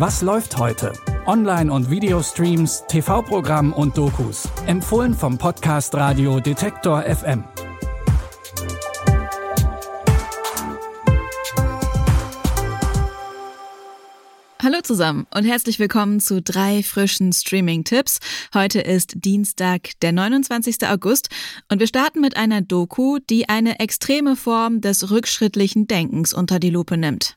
Was läuft heute? Online- und Videostreams, TV-Programm und Dokus. Empfohlen vom Podcast Radio Detektor FM. Hallo zusammen und herzlich willkommen zu drei frischen Streaming-Tipps. Heute ist Dienstag, der 29. August und wir starten mit einer Doku, die eine extreme Form des rückschrittlichen Denkens unter die Lupe nimmt.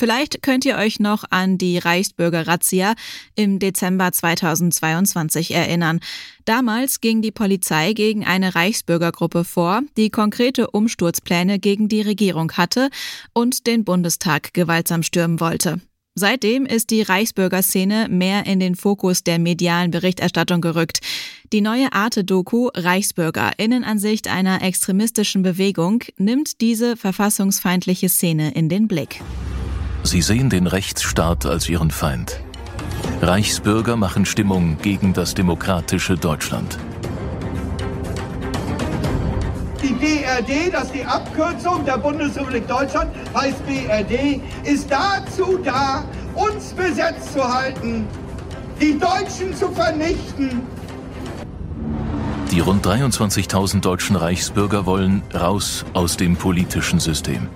Vielleicht könnt ihr euch noch an die Reichsbürger-Razzia im Dezember 2022 erinnern. Damals ging die Polizei gegen eine Reichsbürgergruppe vor, die konkrete Umsturzpläne gegen die Regierung hatte und den Bundestag gewaltsam stürmen wollte. Seitdem ist die Reichsbürgerszene mehr in den Fokus der medialen Berichterstattung gerückt. Die neue Arte-Doku Reichsbürger Innenansicht einer extremistischen Bewegung nimmt diese verfassungsfeindliche Szene in den Blick. Sie sehen den Rechtsstaat als ihren Feind. Reichsbürger machen Stimmung gegen das demokratische Deutschland. Die BRD, das ist die Abkürzung der Bundesrepublik Deutschland, heißt BRD, ist dazu da, uns besetzt zu halten, die Deutschen zu vernichten. Die rund 23.000 deutschen Reichsbürger wollen raus aus dem politischen System.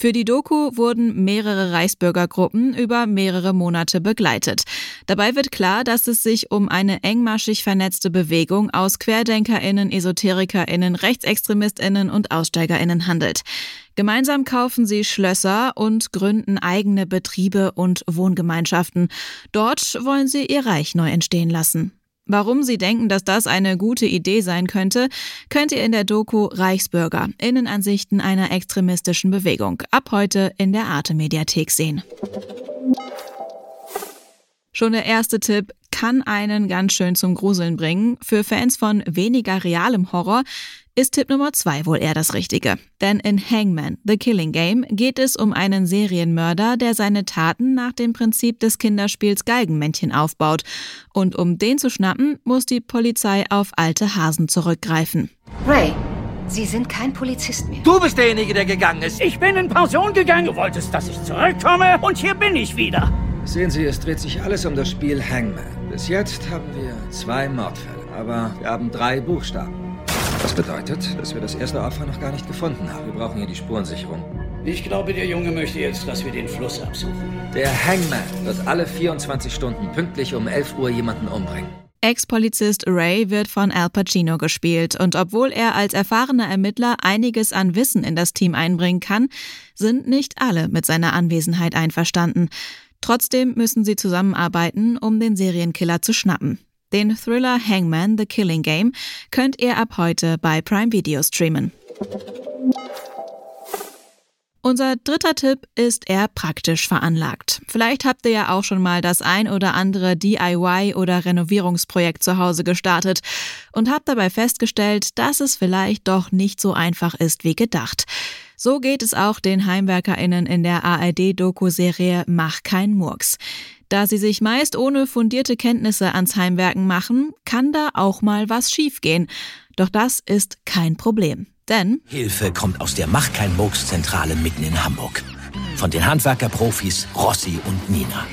Für die Doku wurden mehrere Reichsbürgergruppen über mehrere Monate begleitet. Dabei wird klar, dass es sich um eine engmaschig vernetzte Bewegung aus Querdenkerinnen, Esoterikerinnen, Rechtsextremistinnen und Aussteigerinnen handelt. Gemeinsam kaufen sie Schlösser und gründen eigene Betriebe und Wohngemeinschaften. Dort wollen sie ihr Reich neu entstehen lassen. Warum Sie denken, dass das eine gute Idee sein könnte, könnt ihr in der Doku Reichsbürger Innenansichten einer extremistischen Bewegung ab heute in der Arte Mediathek sehen. Schon der erste Tipp kann einen ganz schön zum Gruseln bringen. Für Fans von weniger realem Horror ist Tipp Nummer zwei wohl eher das Richtige. Denn in Hangman, The Killing Game, geht es um einen Serienmörder, der seine Taten nach dem Prinzip des Kinderspiels Geigenmännchen aufbaut. Und um den zu schnappen, muss die Polizei auf alte Hasen zurückgreifen. Ray, Sie sind kein Polizist mehr. Du bist derjenige, der gegangen ist. Ich bin in Pension gegangen. Du wolltest, dass ich zurückkomme und hier bin ich wieder. Sehen Sie, es dreht sich alles um das Spiel Hangman. Bis jetzt haben wir zwei Mordfälle, aber wir haben drei Buchstaben. Das bedeutet, dass wir das erste Opfer noch gar nicht gefunden haben. Wir brauchen hier die Spurensicherung. Ich glaube, der Junge möchte jetzt, dass wir den Fluss absuchen. Der Hangman wird alle 24 Stunden pünktlich um 11 Uhr jemanden umbringen. Ex-Polizist Ray wird von Al Pacino gespielt und obwohl er als erfahrener Ermittler einiges an Wissen in das Team einbringen kann, sind nicht alle mit seiner Anwesenheit einverstanden. Trotzdem müssen sie zusammenarbeiten, um den Serienkiller zu schnappen. Den Thriller Hangman The Killing Game könnt ihr ab heute bei Prime Video streamen. Unser dritter Tipp ist eher praktisch veranlagt. Vielleicht habt ihr ja auch schon mal das ein oder andere DIY oder Renovierungsprojekt zu Hause gestartet und habt dabei festgestellt, dass es vielleicht doch nicht so einfach ist wie gedacht. So geht es auch den HeimwerkerInnen in der ARD-Doku-Serie Mach kein Murks. Da sie sich meist ohne fundierte Kenntnisse ans Heimwerken machen, kann da auch mal was schiefgehen. Doch das ist kein Problem. Denn Hilfe kommt aus der Mach kein Murks Zentrale mitten in Hamburg. Von den Handwerkerprofis Rossi und Nina.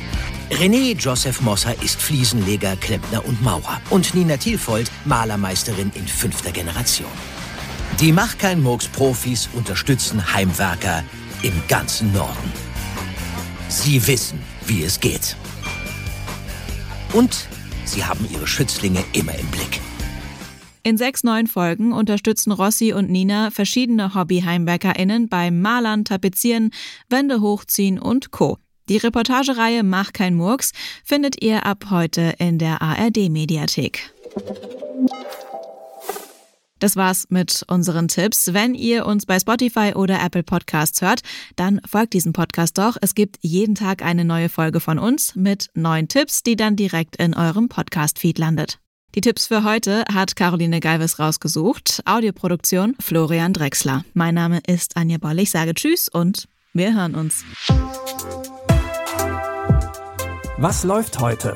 René Joseph Mosser ist Fliesenleger, Klempner und Maurer. Und Nina Thielfold Malermeisterin in fünfter Generation. Die Mach kein Murks Profis unterstützen Heimwerker im ganzen Norden. Sie wissen, wie es geht. Und sie haben ihre Schützlinge immer im Blick. In sechs neuen Folgen unterstützen Rossi und Nina verschiedene Hobby-HeimwerkerInnen beim Malern, Tapezieren, Wände hochziehen und Co. Die Reportagereihe Mach kein Murks findet ihr ab heute in der ARD-Mediathek. Das war's mit unseren Tipps. Wenn ihr uns bei Spotify oder Apple Podcasts hört, dann folgt diesem Podcast doch. Es gibt jeden Tag eine neue Folge von uns mit neuen Tipps, die dann direkt in eurem Podcast-Feed landet. Die Tipps für heute hat Caroline Galvis rausgesucht. Audioproduktion Florian Drexler. Mein Name ist Anja Boll. Ich sage Tschüss und wir hören uns. Was läuft heute?